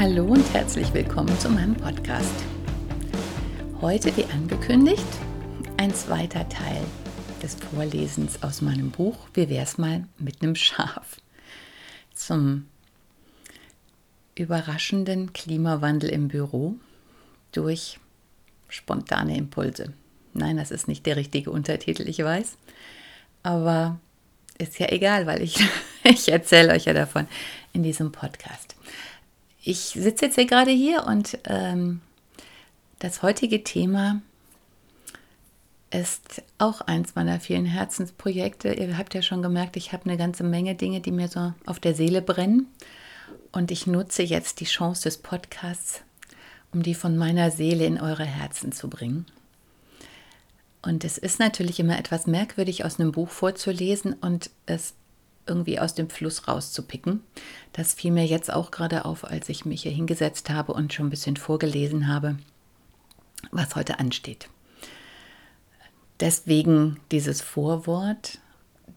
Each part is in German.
Hallo und herzlich willkommen zu meinem Podcast. Heute, wie angekündigt, ein zweiter Teil des Vorlesens aus meinem Buch Wie wär's mal mit einem Schaf zum überraschenden Klimawandel im Büro durch spontane Impulse. Nein, das ist nicht der richtige Untertitel, ich weiß. Aber ist ja egal, weil ich, ich erzähle euch ja davon in diesem Podcast ich sitze jetzt hier gerade hier und ähm, das heutige Thema ist auch eins meiner vielen Herzensprojekte. Ihr habt ja schon gemerkt, ich habe eine ganze Menge Dinge, die mir so auf der Seele brennen. Und ich nutze jetzt die Chance des Podcasts, um die von meiner Seele in eure Herzen zu bringen. Und es ist natürlich immer etwas merkwürdig, aus einem Buch vorzulesen und es irgendwie aus dem Fluss rauszupicken. Das fiel mir jetzt auch gerade auf, als ich mich hier hingesetzt habe und schon ein bisschen vorgelesen habe, was heute ansteht. Deswegen dieses Vorwort,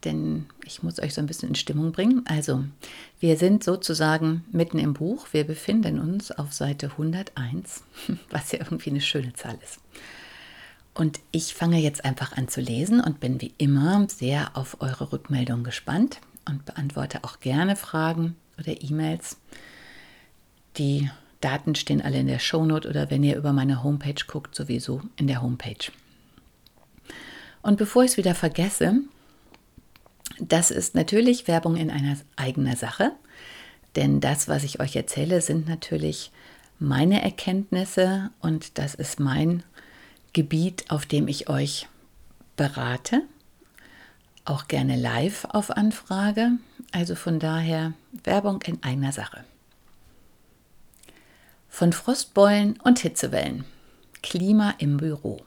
denn ich muss euch so ein bisschen in Stimmung bringen. Also, wir sind sozusagen mitten im Buch. Wir befinden uns auf Seite 101, was ja irgendwie eine schöne Zahl ist. Und ich fange jetzt einfach an zu lesen und bin wie immer sehr auf eure Rückmeldung gespannt und beantworte auch gerne Fragen oder E-Mails. Die Daten stehen alle in der Shownote oder wenn ihr über meine Homepage guckt, sowieso in der Homepage. Und bevor ich es wieder vergesse, das ist natürlich Werbung in einer eigenen Sache, denn das, was ich euch erzähle, sind natürlich meine Erkenntnisse und das ist mein Gebiet, auf dem ich euch berate auch gerne live auf Anfrage. Also von daher Werbung in eigener Sache. Von Frostbeulen und Hitzewellen. Klima im Büro.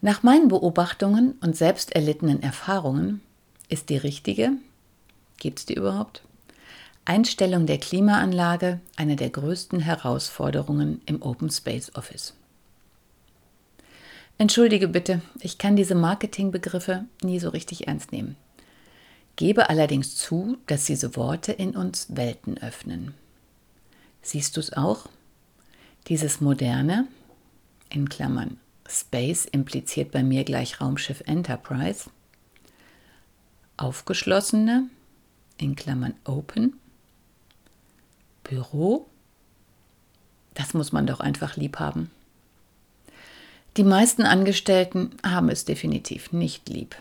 Nach meinen Beobachtungen und selbst erlittenen Erfahrungen ist die richtige, gibt es die überhaupt? Einstellung der Klimaanlage eine der größten Herausforderungen im Open Space Office. Entschuldige bitte, ich kann diese Marketingbegriffe nie so richtig ernst nehmen. Gebe allerdings zu, dass diese Worte in uns Welten öffnen. Siehst du es auch? Dieses moderne, in Klammern Space impliziert bei mir gleich Raumschiff Enterprise, aufgeschlossene, in Klammern Open, Büro, das muss man doch einfach lieb haben. Die meisten Angestellten haben es definitiv nicht lieb.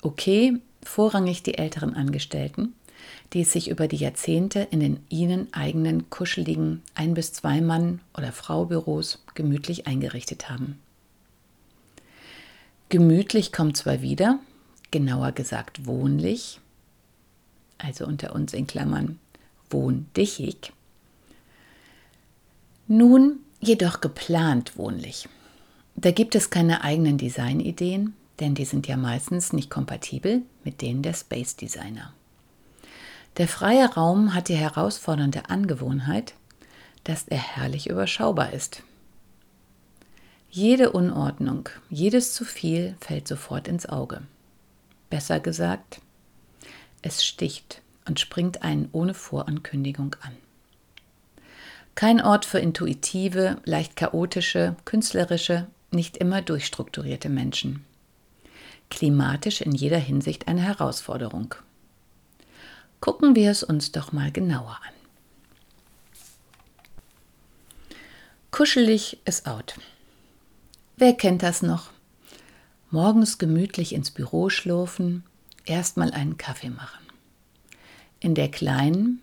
Okay, vorrangig die älteren Angestellten, die es sich über die Jahrzehnte in den ihnen eigenen kuscheligen Ein- bis Zwei-Mann- oder Frau-Büros gemütlich eingerichtet haben. Gemütlich kommt zwar wieder, genauer gesagt wohnlich, also unter uns in Klammern wohndichig, nun jedoch geplant wohnlich. Da gibt es keine eigenen Designideen, denn die sind ja meistens nicht kompatibel mit denen der Space Designer. Der freie Raum hat die herausfordernde Angewohnheit, dass er herrlich überschaubar ist. Jede Unordnung, jedes zu viel fällt sofort ins Auge. Besser gesagt, es sticht und springt einen ohne Vorankündigung an. Kein Ort für intuitive, leicht chaotische, künstlerische nicht immer durchstrukturierte Menschen. Klimatisch in jeder Hinsicht eine Herausforderung. Gucken wir es uns doch mal genauer an. Kuschelig ist out. Wer kennt das noch? Morgens gemütlich ins Büro schlurfen, erstmal einen Kaffee machen. In der kleinen,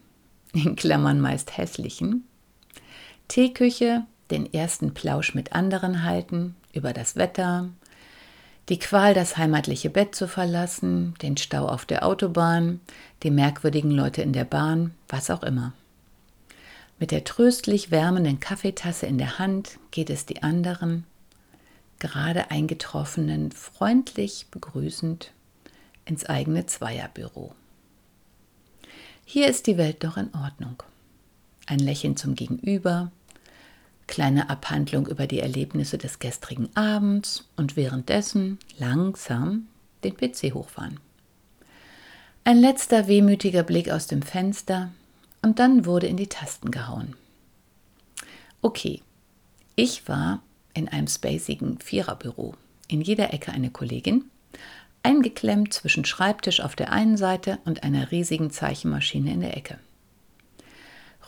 in Klammern meist hässlichen, Teeküche den ersten Plausch mit anderen halten, über das Wetter, Die Qual, das heimatliche Bett zu verlassen, den Stau auf der Autobahn, die merkwürdigen Leute in der Bahn, was auch immer. Mit der tröstlich wärmenden Kaffeetasse in der Hand geht es die anderen, gerade eingetroffenen, freundlich begrüßend ins eigene Zweierbüro. Hier ist die Welt doch in Ordnung. Ein Lächeln zum Gegenüber, kleine Abhandlung über die Erlebnisse des gestrigen Abends und währenddessen langsam den PC hochfahren. Ein letzter wehmütiger Blick aus dem Fenster und dann wurde in die Tasten gehauen. Okay, ich war in einem spacigen Viererbüro. In jeder Ecke eine Kollegin, eingeklemmt zwischen Schreibtisch auf der einen Seite und einer riesigen Zeichenmaschine in der Ecke.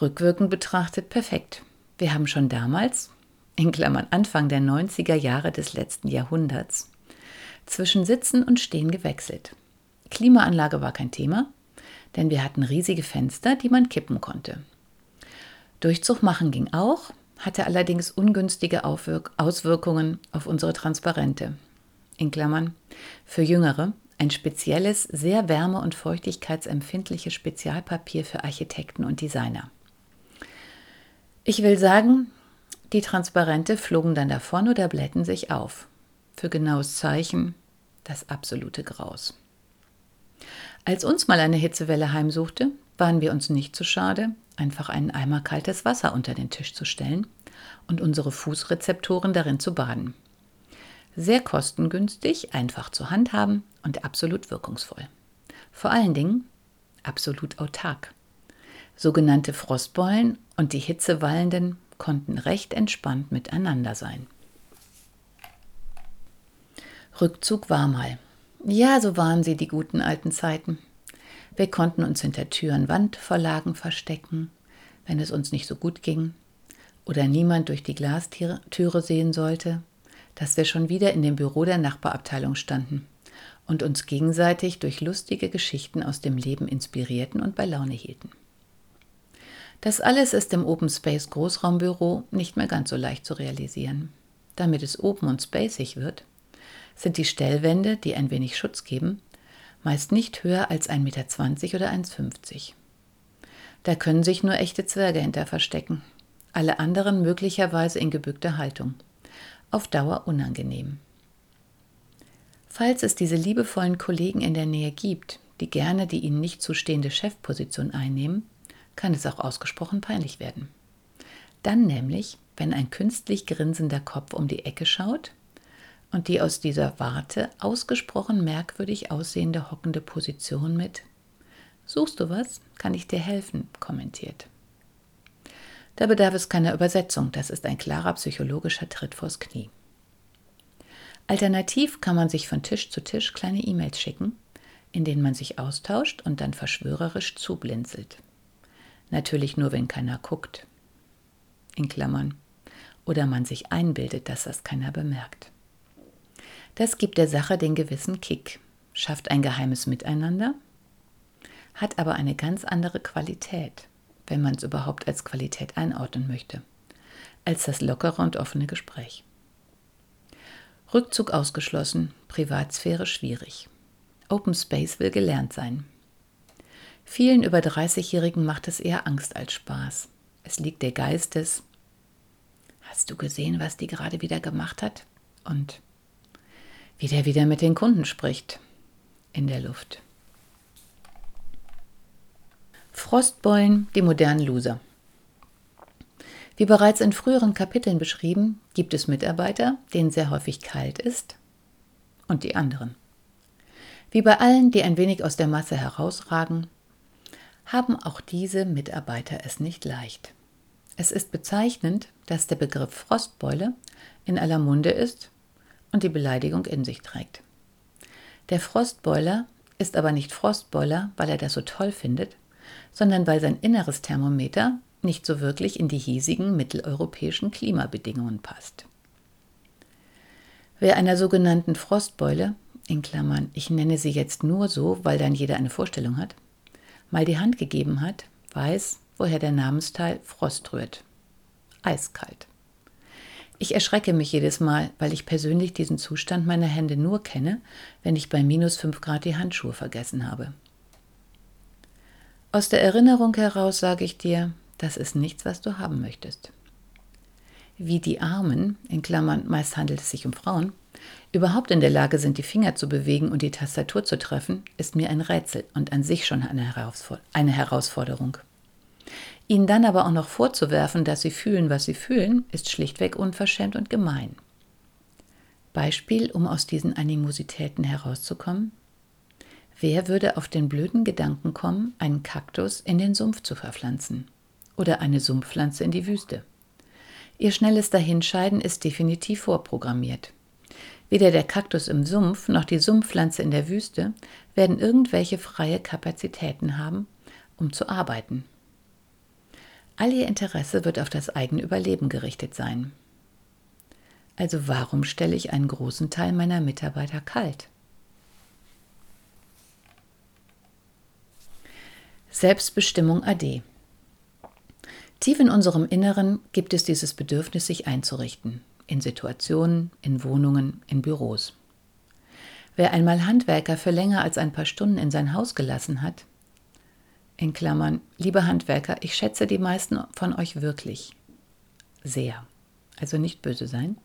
Rückwirkend betrachtet perfekt. Wir haben schon damals, in Klammern Anfang der 90er Jahre des letzten Jahrhunderts, zwischen Sitzen und Stehen gewechselt. Klimaanlage war kein Thema, denn wir hatten riesige Fenster, die man kippen konnte. Durchzug machen ging auch, hatte allerdings ungünstige Auswirkungen auf unsere Transparente. In Klammern für Jüngere ein spezielles, sehr wärme- und feuchtigkeitsempfindliches Spezialpapier für Architekten und Designer. Ich will sagen, die Transparente flogen dann davon oder blätten sich auf. Für genaues Zeichen das absolute Graus. Als uns mal eine Hitzewelle heimsuchte, waren wir uns nicht zu schade, einfach einen Eimer kaltes Wasser unter den Tisch zu stellen und unsere Fußrezeptoren darin zu baden. Sehr kostengünstig, einfach zu handhaben und absolut wirkungsvoll. Vor allen Dingen absolut autark. Sogenannte Frostbeulen und die Hitzewallenden konnten recht entspannt miteinander sein. Rückzug war mal. Ja, so waren sie die guten alten Zeiten. Wir konnten uns hinter Türen Wandverlagen verstecken, wenn es uns nicht so gut ging, oder niemand durch die Glastüre sehen sollte, dass wir schon wieder in dem Büro der Nachbarabteilung standen und uns gegenseitig durch lustige Geschichten aus dem Leben inspirierten und bei Laune hielten. Das alles ist im Open Space Großraumbüro nicht mehr ganz so leicht zu realisieren. Damit es open und spacig wird, sind die Stellwände, die ein wenig Schutz geben, meist nicht höher als 1,20 Meter oder 1,50 Da können sich nur echte Zwerge hinter verstecken, alle anderen möglicherweise in gebückter Haltung. Auf Dauer unangenehm. Falls es diese liebevollen Kollegen in der Nähe gibt, die gerne die ihnen nicht zustehende Chefposition einnehmen, kann es auch ausgesprochen peinlich werden. Dann nämlich, wenn ein künstlich grinsender Kopf um die Ecke schaut und die aus dieser Warte ausgesprochen merkwürdig aussehende hockende Position mit Suchst du was? Kann ich dir helfen? kommentiert. Da bedarf es keiner Übersetzung, das ist ein klarer psychologischer Tritt vors Knie. Alternativ kann man sich von Tisch zu Tisch kleine E-Mails schicken, in denen man sich austauscht und dann verschwörerisch zublinzelt. Natürlich nur, wenn keiner guckt. In Klammern. Oder man sich einbildet, dass das keiner bemerkt. Das gibt der Sache den gewissen Kick, schafft ein geheimes Miteinander, hat aber eine ganz andere Qualität, wenn man es überhaupt als Qualität einordnen möchte, als das lockere und offene Gespräch. Rückzug ausgeschlossen, Privatsphäre schwierig. Open Space will gelernt sein. Vielen über 30-Jährigen macht es eher Angst als Spaß. Es liegt der Geist des Hast du gesehen, was die gerade wieder gemacht hat? Und wie der wieder mit den Kunden spricht in der Luft. Frostbeulen, die modernen Loser. Wie bereits in früheren Kapiteln beschrieben, gibt es Mitarbeiter, denen sehr häufig kalt ist, und die anderen. Wie bei allen, die ein wenig aus der Masse herausragen, haben auch diese Mitarbeiter es nicht leicht. Es ist bezeichnend, dass der Begriff Frostbeule in aller Munde ist und die Beleidigung in sich trägt. Der Frostboiler ist aber nicht Frostboiler, weil er das so toll findet, sondern weil sein inneres Thermometer nicht so wirklich in die hiesigen mitteleuropäischen Klimabedingungen passt. Wer einer sogenannten Frostbeule, in Klammern, ich nenne sie jetzt nur so, weil dann jeder eine Vorstellung hat, mal die Hand gegeben hat, weiß, woher der Namensteil Frost rührt. Eiskalt. Ich erschrecke mich jedes Mal, weil ich persönlich diesen Zustand meiner Hände nur kenne, wenn ich bei minus 5 Grad die Handschuhe vergessen habe. Aus der Erinnerung heraus sage ich dir, das ist nichts, was du haben möchtest. Wie die Armen, in Klammern meist handelt es sich um Frauen, überhaupt in der Lage sind, die Finger zu bewegen und die Tastatur zu treffen, ist mir ein Rätsel und an sich schon eine, Herausforderung. Ihnen dann aber auch noch vorzuwerfen, dass sie fühlen, was sie fühlen, ist schlichtweg unverschämt und gemein. Beispiel, um aus diesen Animositäten herauszukommen? Wer würde auf den blöden Gedanken kommen, einen Kaktus in den Sumpf zu verpflanzen? Oder eine Sumpfpflanze in die Wüste? Ihr schnelles Dahinscheiden ist definitiv vorprogrammiert. Weder der Kaktus im Sumpf noch die Sumpfpflanze in der Wüste werden irgendwelche freie Kapazitäten haben, um zu arbeiten. All ihr Interesse wird auf das eigene Überleben gerichtet sein. Also warum stelle ich einen großen Teil meiner Mitarbeiter kalt? Selbstbestimmung AD. Tief in unserem Inneren gibt es dieses Bedürfnis, sich einzurichten. In Situationen, in Wohnungen, in Büros. Wer einmal Handwerker für länger als ein paar Stunden in sein Haus gelassen hat, in Klammern, liebe Handwerker, ich schätze die meisten von euch wirklich sehr, also nicht böse sein,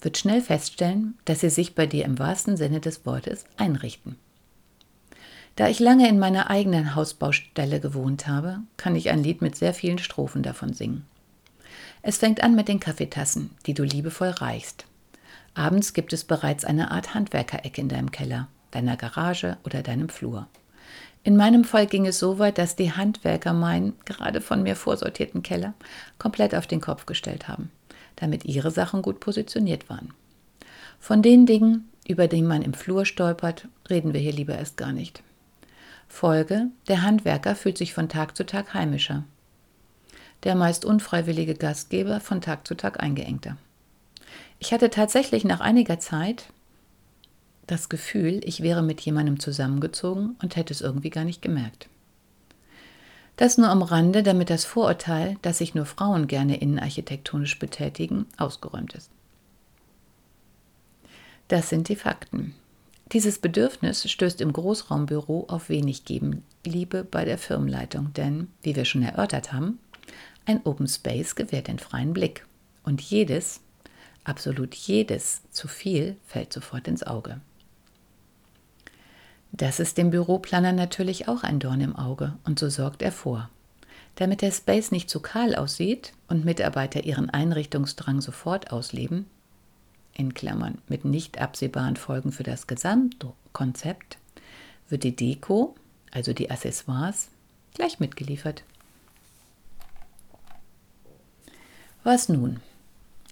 wird schnell feststellen, dass sie sich bei dir im wahrsten Sinne des Wortes einrichten. Da ich lange in meiner eigenen Hausbaustelle gewohnt habe, kann ich ein Lied mit sehr vielen Strophen davon singen. Es fängt an mit den Kaffeetassen, die du liebevoll reichst. Abends gibt es bereits eine Art Handwerkereck in deinem Keller, deiner Garage oder deinem Flur. In meinem Fall ging es so weit, dass die Handwerker meinen, gerade von mir vorsortierten Keller komplett auf den Kopf gestellt haben, damit ihre Sachen gut positioniert waren. Von den Dingen, über die man im Flur stolpert, reden wir hier lieber erst gar nicht. Folge, der Handwerker fühlt sich von Tag zu Tag heimischer. Der meist unfreiwillige Gastgeber von Tag zu Tag eingeengter. Ich hatte tatsächlich nach einiger Zeit das Gefühl, ich wäre mit jemandem zusammengezogen und hätte es irgendwie gar nicht gemerkt. Das nur am Rande, damit das Vorurteil, dass sich nur Frauen gerne innenarchitektonisch betätigen, ausgeräumt ist. Das sind die Fakten. Dieses Bedürfnis stößt im Großraumbüro auf wenig Gegenliebe bei der Firmenleitung, denn, wie wir schon erörtert haben, ein Open Space gewährt den freien Blick. Und jedes, absolut jedes zu viel fällt sofort ins Auge. Das ist dem Büroplaner natürlich auch ein Dorn im Auge und so sorgt er vor. Damit der Space nicht zu kahl aussieht und Mitarbeiter ihren Einrichtungsdrang sofort ausleben, in Klammern mit nicht absehbaren Folgen für das Gesamtkonzept, wird die Deko, also die Accessoires, gleich mitgeliefert. Was nun?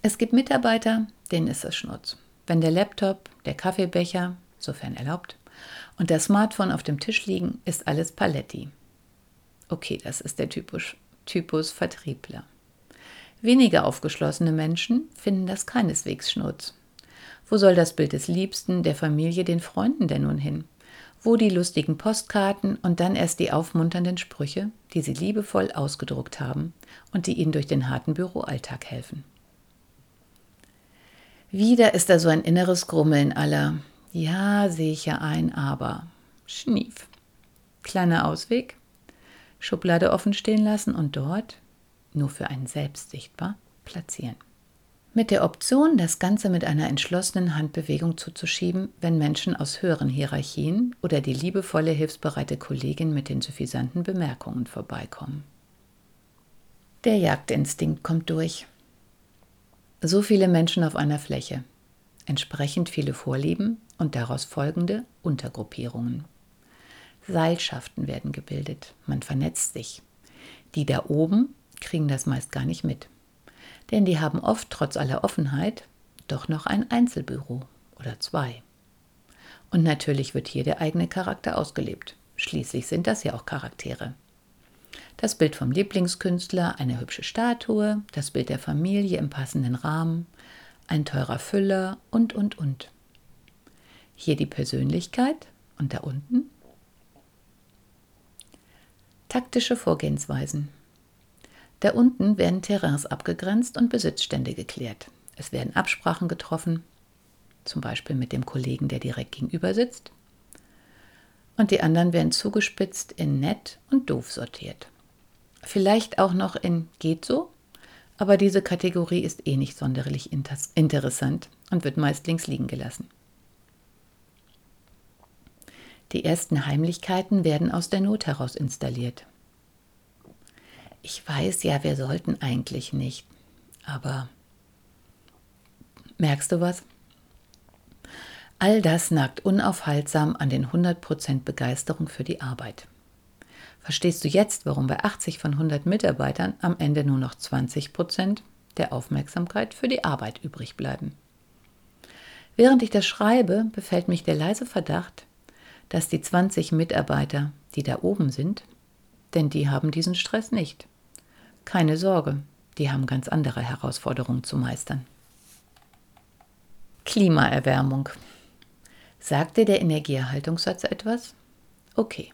Es gibt Mitarbeiter, denen ist es Schnurz. Wenn der Laptop, der Kaffeebecher, sofern erlaubt, und das Smartphone auf dem Tisch liegen, ist alles Paletti. Okay, das ist der Typus, Typus Vertriebler. Weniger aufgeschlossene Menschen finden das keineswegs Schnurz. Wo soll das Bild des Liebsten, der Familie, den Freunden denn nun hin? Wo die lustigen Postkarten und dann erst die aufmunternden Sprüche, die sie liebevoll ausgedruckt haben und die ihnen durch den harten Büroalltag helfen? Wieder ist da so ein inneres Grummeln aller, ja, sehe ich ja ein, aber schnief. Kleiner Ausweg. Schublade offen stehen lassen und dort, nur für einen selbst sichtbar, platzieren. Mit der Option, das Ganze mit einer entschlossenen Handbewegung zuzuschieben, wenn Menschen aus höheren Hierarchien oder die liebevolle, hilfsbereite Kollegin mit den suffisanten Bemerkungen vorbeikommen. Der Jagdinstinkt kommt durch. So viele Menschen auf einer Fläche, entsprechend viele Vorlieben und daraus folgende Untergruppierungen. Seilschaften werden gebildet, man vernetzt sich. Die da oben kriegen das meist gar nicht mit, denn die haben oft trotz aller Offenheit doch noch ein Einzelbüro oder zwei. Und natürlich wird hier der eigene Charakter ausgelebt. Schließlich sind das ja auch Charaktere. Das Bild vom Lieblingskünstler, eine hübsche Statue, das Bild der Familie im passenden Rahmen, ein teurer Füller und, und, und. Hier die Persönlichkeit und da unten taktische Vorgehensweisen. Da unten werden Terrains abgegrenzt und Besitzstände geklärt. Es werden Absprachen getroffen, zum Beispiel mit dem Kollegen, der direkt gegenüber sitzt. Und die anderen werden zugespitzt in nett und doof sortiert. Vielleicht auch noch in geht so, aber diese Kategorie ist eh nicht sonderlich interessant und wird meist links liegen gelassen. Die ersten Heimlichkeiten werden aus der Not heraus installiert. Ich weiß ja, wir sollten eigentlich nicht, aber merkst du was? All das nagt unaufhaltsam an den 100% Begeisterung für die Arbeit. Verstehst du jetzt, warum bei 80 von 100 Mitarbeitern am Ende nur noch 20% der Aufmerksamkeit für die Arbeit übrig bleiben? Während ich das schreibe, befällt mich der leise Verdacht, dass die 20 Mitarbeiter, die da oben sind, denn die haben diesen Stress nicht. Keine Sorge, die haben ganz andere Herausforderungen zu meistern. Klimaerwärmung. Sagt dir der Energieerhaltungssatz etwas? Okay.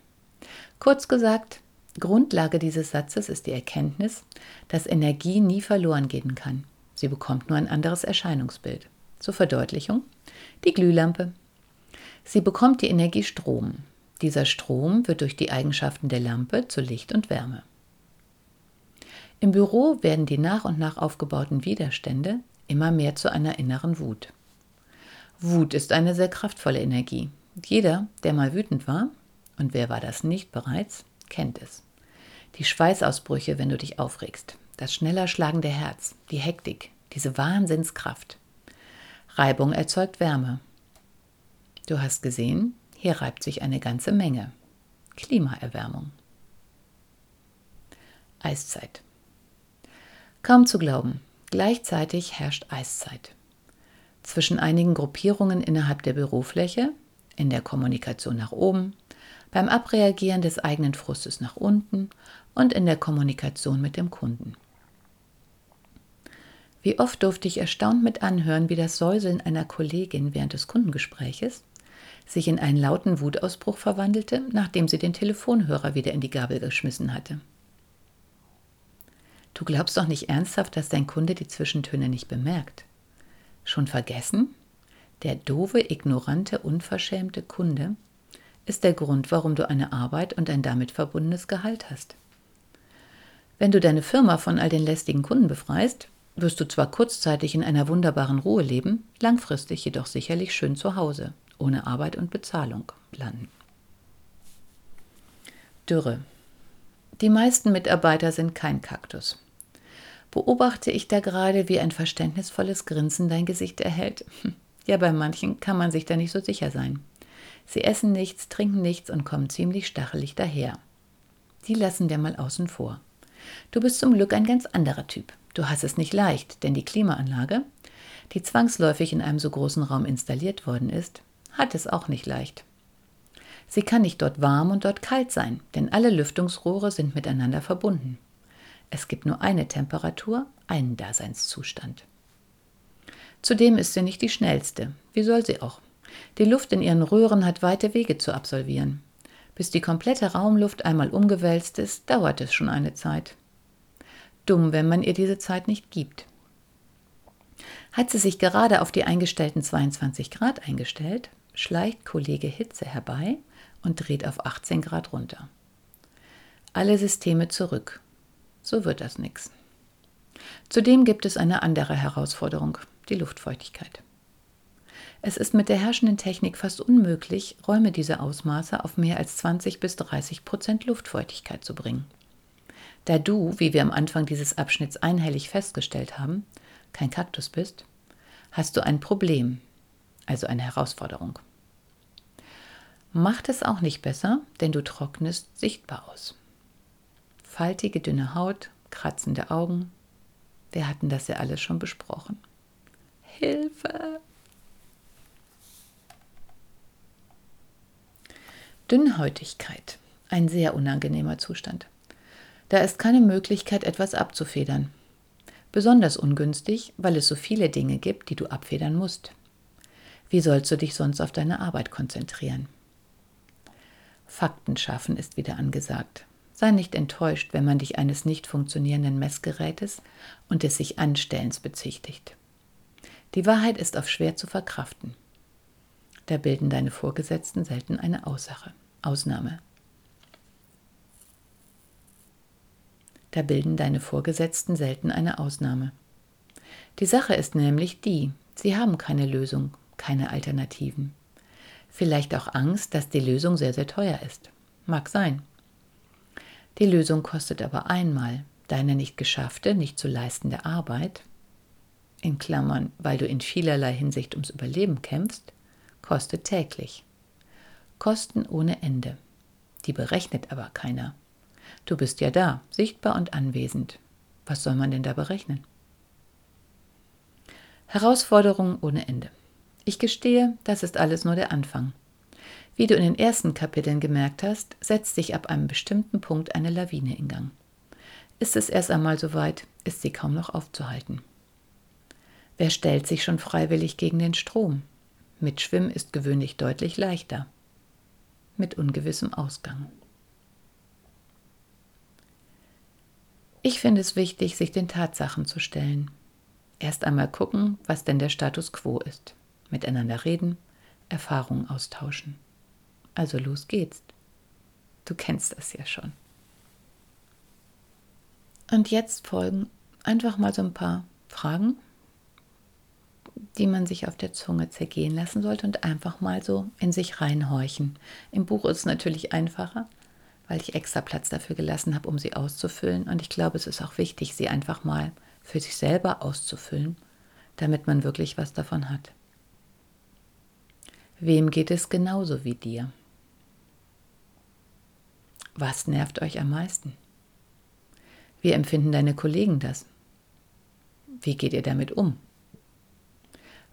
Kurz gesagt, Grundlage dieses Satzes ist die Erkenntnis, dass Energie nie verloren gehen kann. Sie bekommt nur ein anderes Erscheinungsbild. Zur Verdeutlichung, die Glühlampe. Sie bekommt die Energie Strom. Dieser Strom wird durch die Eigenschaften der Lampe zu Licht und Wärme. Im Büro werden die nach und nach aufgebauten Widerstände immer mehr zu einer inneren Wut. Wut ist eine sehr kraftvolle Energie. Jeder, der mal wütend war, und wer war das nicht bereits, kennt es. Die Schweißausbrüche, wenn du dich aufregst, das schneller schlagende Herz, die Hektik, diese Wahnsinnskraft. Reibung erzeugt Wärme. Du hast gesehen, hier reibt sich eine ganze Menge. Klimaerwärmung. Eiszeit. Kaum zu glauben, gleichzeitig herrscht Eiszeit zwischen einigen Gruppierungen innerhalb der Bürofläche, in der Kommunikation nach oben, beim Abreagieren des eigenen Frustes nach unten und in der Kommunikation mit dem Kunden. Wie oft durfte ich erstaunt mit anhören, wie das Säuseln einer Kollegin während des Kundengespräches sich in einen lauten Wutausbruch verwandelte, nachdem sie den Telefonhörer wieder in die Gabel geschmissen hatte. Du glaubst doch nicht ernsthaft, dass dein Kunde die Zwischentöne nicht bemerkt. Schon vergessen? Der doofe, ignorante, unverschämte Kunde ist der Grund, warum du eine Arbeit und ein damit verbundenes Gehalt hast. Wenn du deine Firma von all den lästigen Kunden befreist, wirst du zwar kurzzeitig in einer wunderbaren Ruhe leben, langfristig jedoch sicherlich schön zu Hause, ohne Arbeit und Bezahlung landen. Dürre. Die meisten Mitarbeiter sind kein Kaktus beobachte ich da gerade, wie ein verständnisvolles Grinsen dein Gesicht erhält. Hm. Ja, bei manchen kann man sich da nicht so sicher sein. Sie essen nichts, trinken nichts und kommen ziemlich stachelig daher. Die lassen wir mal außen vor. Du bist zum Glück ein ganz anderer Typ. Du hast es nicht leicht, denn die Klimaanlage, die zwangsläufig in einem so großen Raum installiert worden ist, hat es auch nicht leicht. Sie kann nicht dort warm und dort kalt sein, denn alle Lüftungsrohre sind miteinander verbunden. Es gibt nur eine Temperatur, einen Daseinszustand. Zudem ist sie nicht die schnellste. Wie soll sie auch? Die Luft in ihren Röhren hat weite Wege zu absolvieren. Bis die komplette Raumluft einmal umgewälzt ist, dauert es schon eine Zeit. Dumm, wenn man ihr diese Zeit nicht gibt. Hat sie sich gerade auf die eingestellten 22 Grad eingestellt, schleicht Kollege Hitze herbei und dreht auf 18 Grad runter. Alle Systeme zurück so wird das nichts. Zudem gibt es eine andere Herausforderung, die Luftfeuchtigkeit. Es ist mit der herrschenden Technik fast unmöglich, Räume dieser Ausmaße auf mehr als 20 bis 30 Prozent Luftfeuchtigkeit zu bringen. Da du, wie wir am Anfang dieses Abschnitts einhellig festgestellt haben, kein Kaktus bist, hast du ein Problem, also eine Herausforderung. Macht es auch nicht besser, denn du trocknest sichtbar aus faltige, dünne Haut, kratzende Augen. Wir hatten das ja alles schon besprochen. Hilfe! Dünnhäutigkeit, ein sehr unangenehmer Zustand. Da ist keine Möglichkeit, etwas abzufedern. Besonders ungünstig, weil es so viele Dinge gibt, die du abfedern musst. Wie sollst du dich sonst auf deine Arbeit konzentrieren? Fakten schaffen ist wieder angesagt. Sei nicht enttäuscht, wenn man dich eines nicht funktionierenden Messgerätes und des sich Anstellens bezichtigt. Die Wahrheit ist oft schwer zu verkraften. Da bilden deine Vorgesetzten selten eine Aussache, Ausnahme. Da bilden deine Vorgesetzten selten eine Ausnahme. Die Sache ist nämlich die, sie haben keine Lösung, keine Alternativen. Vielleicht auch Angst, dass die Lösung sehr, sehr teuer ist. Mag sein. Die Lösung kostet aber einmal deine nicht geschaffte, nicht zu leistende Arbeit, in Klammern, weil du in vielerlei Hinsicht ums Überleben kämpfst, kostet täglich. Kosten ohne Ende. Die berechnet aber keiner. Du bist ja da, sichtbar und anwesend. Was soll man denn da berechnen? Herausforderungen ohne Ende. Ich gestehe, das ist alles nur der Anfang. Wie du in den ersten Kapiteln gemerkt hast, setzt sich ab einem bestimmten Punkt eine Lawine in Gang. Ist es erst einmal soweit, ist sie kaum noch aufzuhalten. Wer stellt sich schon freiwillig gegen den Strom? Mit Schwimmen ist gewöhnlich deutlich leichter. Mit ungewissem Ausgang. Ich finde es wichtig, sich den Tatsachen zu stellen. Erst einmal gucken, was denn der Status quo ist. Miteinander reden, Erfahrungen austauschen. Also los geht's. Du kennst das ja schon. Und jetzt folgen einfach mal so ein paar Fragen, die man sich auf der Zunge zergehen lassen sollte und einfach mal so in sich reinhorchen. Im Buch ist es natürlich einfacher, weil ich extra Platz dafür gelassen habe, um sie auszufüllen. Und ich glaube, es ist auch wichtig, sie einfach mal für sich selber auszufüllen, damit man wirklich was davon hat. Wem geht es genauso wie dir? Was nervt euch am meisten? Wie empfinden deine Kollegen das? Wie geht ihr damit um?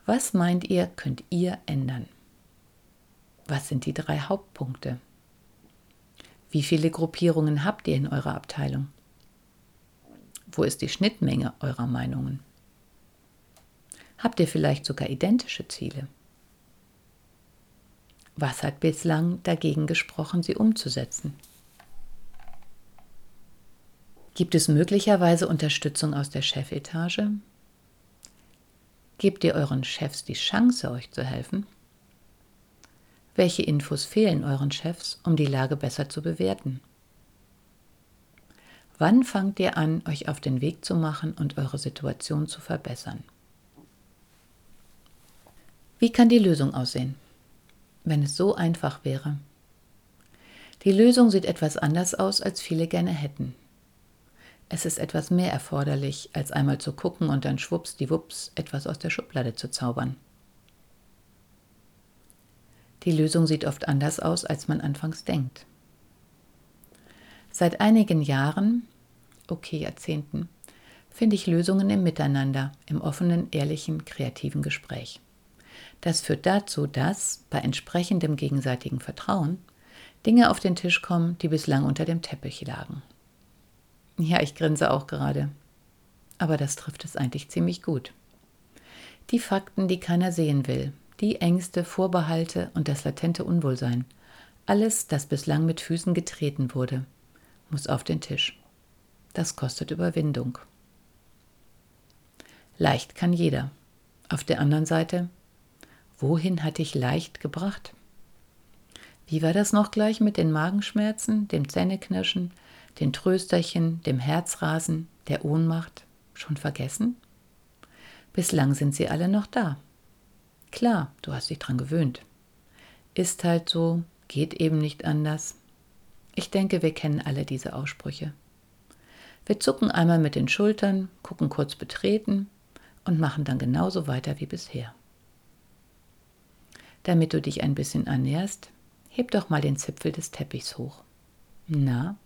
Was meint ihr, könnt ihr ändern? Was sind die drei Hauptpunkte? Wie viele Gruppierungen habt ihr in eurer Abteilung? Wo ist die Schnittmenge eurer Meinungen? Habt ihr vielleicht sogar identische Ziele? Was hat bislang dagegen gesprochen, sie umzusetzen? Gibt es möglicherweise Unterstützung aus der Chefetage? Gebt ihr euren Chefs die Chance, euch zu helfen? Welche Infos fehlen euren Chefs, um die Lage besser zu bewerten? Wann fangt ihr an, euch auf den Weg zu machen und eure Situation zu verbessern? Wie kann die Lösung aussehen, wenn es so einfach wäre? Die Lösung sieht etwas anders aus, als viele gerne hätten. Es ist etwas mehr erforderlich, als einmal zu gucken und dann schwuppsdiwupps etwas aus der Schublade zu zaubern. Die Lösung sieht oft anders aus, als man anfangs denkt. Seit einigen Jahren, okay Jahrzehnten, finde ich Lösungen im Miteinander, im offenen, ehrlichen, kreativen Gespräch. Das führt dazu, dass bei entsprechendem gegenseitigen Vertrauen Dinge auf den Tisch kommen, die bislang unter dem Teppich lagen. Ja, ich grinse auch gerade. Aber das trifft es eigentlich ziemlich gut. Die Fakten, die keiner sehen will, die Ängste, Vorbehalte und das latente Unwohlsein, alles, das bislang mit Füßen getreten wurde, muss auf den Tisch. Das kostet Überwindung. Leicht kann jeder. Auf der anderen Seite, wohin hat dich leicht gebracht? Wie war das noch gleich mit den Magenschmerzen, dem Zähneknirschen, den Trösterchen, dem Herzrasen, der Ohnmacht? Schon vergessen? Bislang sind sie alle noch da. Klar, du hast dich dran gewöhnt. Ist halt so, geht eben nicht anders. Ich denke, wir kennen alle diese Aussprüche. Wir zucken einmal mit den Schultern, gucken kurz betreten und machen dann genauso weiter wie bisher. Damit du dich ein bisschen ernährst, heb doch mal den Zipfel des Teppichs hoch. Na,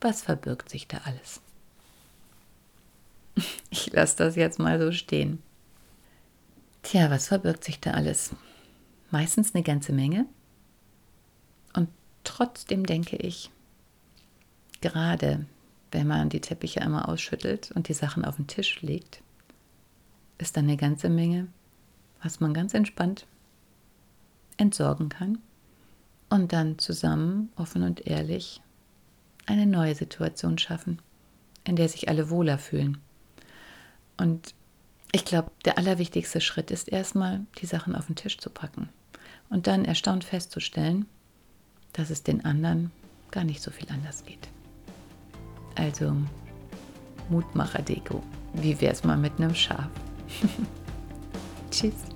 was verbirgt sich da alles? Ich lasse das jetzt mal so stehen. Tja, was verbirgt sich da alles? Meistens eine ganze Menge. Und trotzdem denke ich, gerade wenn man die Teppiche einmal ausschüttelt und die Sachen auf den Tisch legt, ist dann eine ganze Menge, was man ganz entspannt entsorgen kann und dann zusammen, offen und ehrlich, eine neue Situation schaffen, in der sich alle wohler fühlen. Und ich glaube, der allerwichtigste Schritt ist erstmal, die Sachen auf den Tisch zu packen und dann erstaunt festzustellen, dass es den anderen gar nicht so viel anders geht. Also Mutmacher-Deko. Wie wär's mal mit einem Schaf? Tschüss.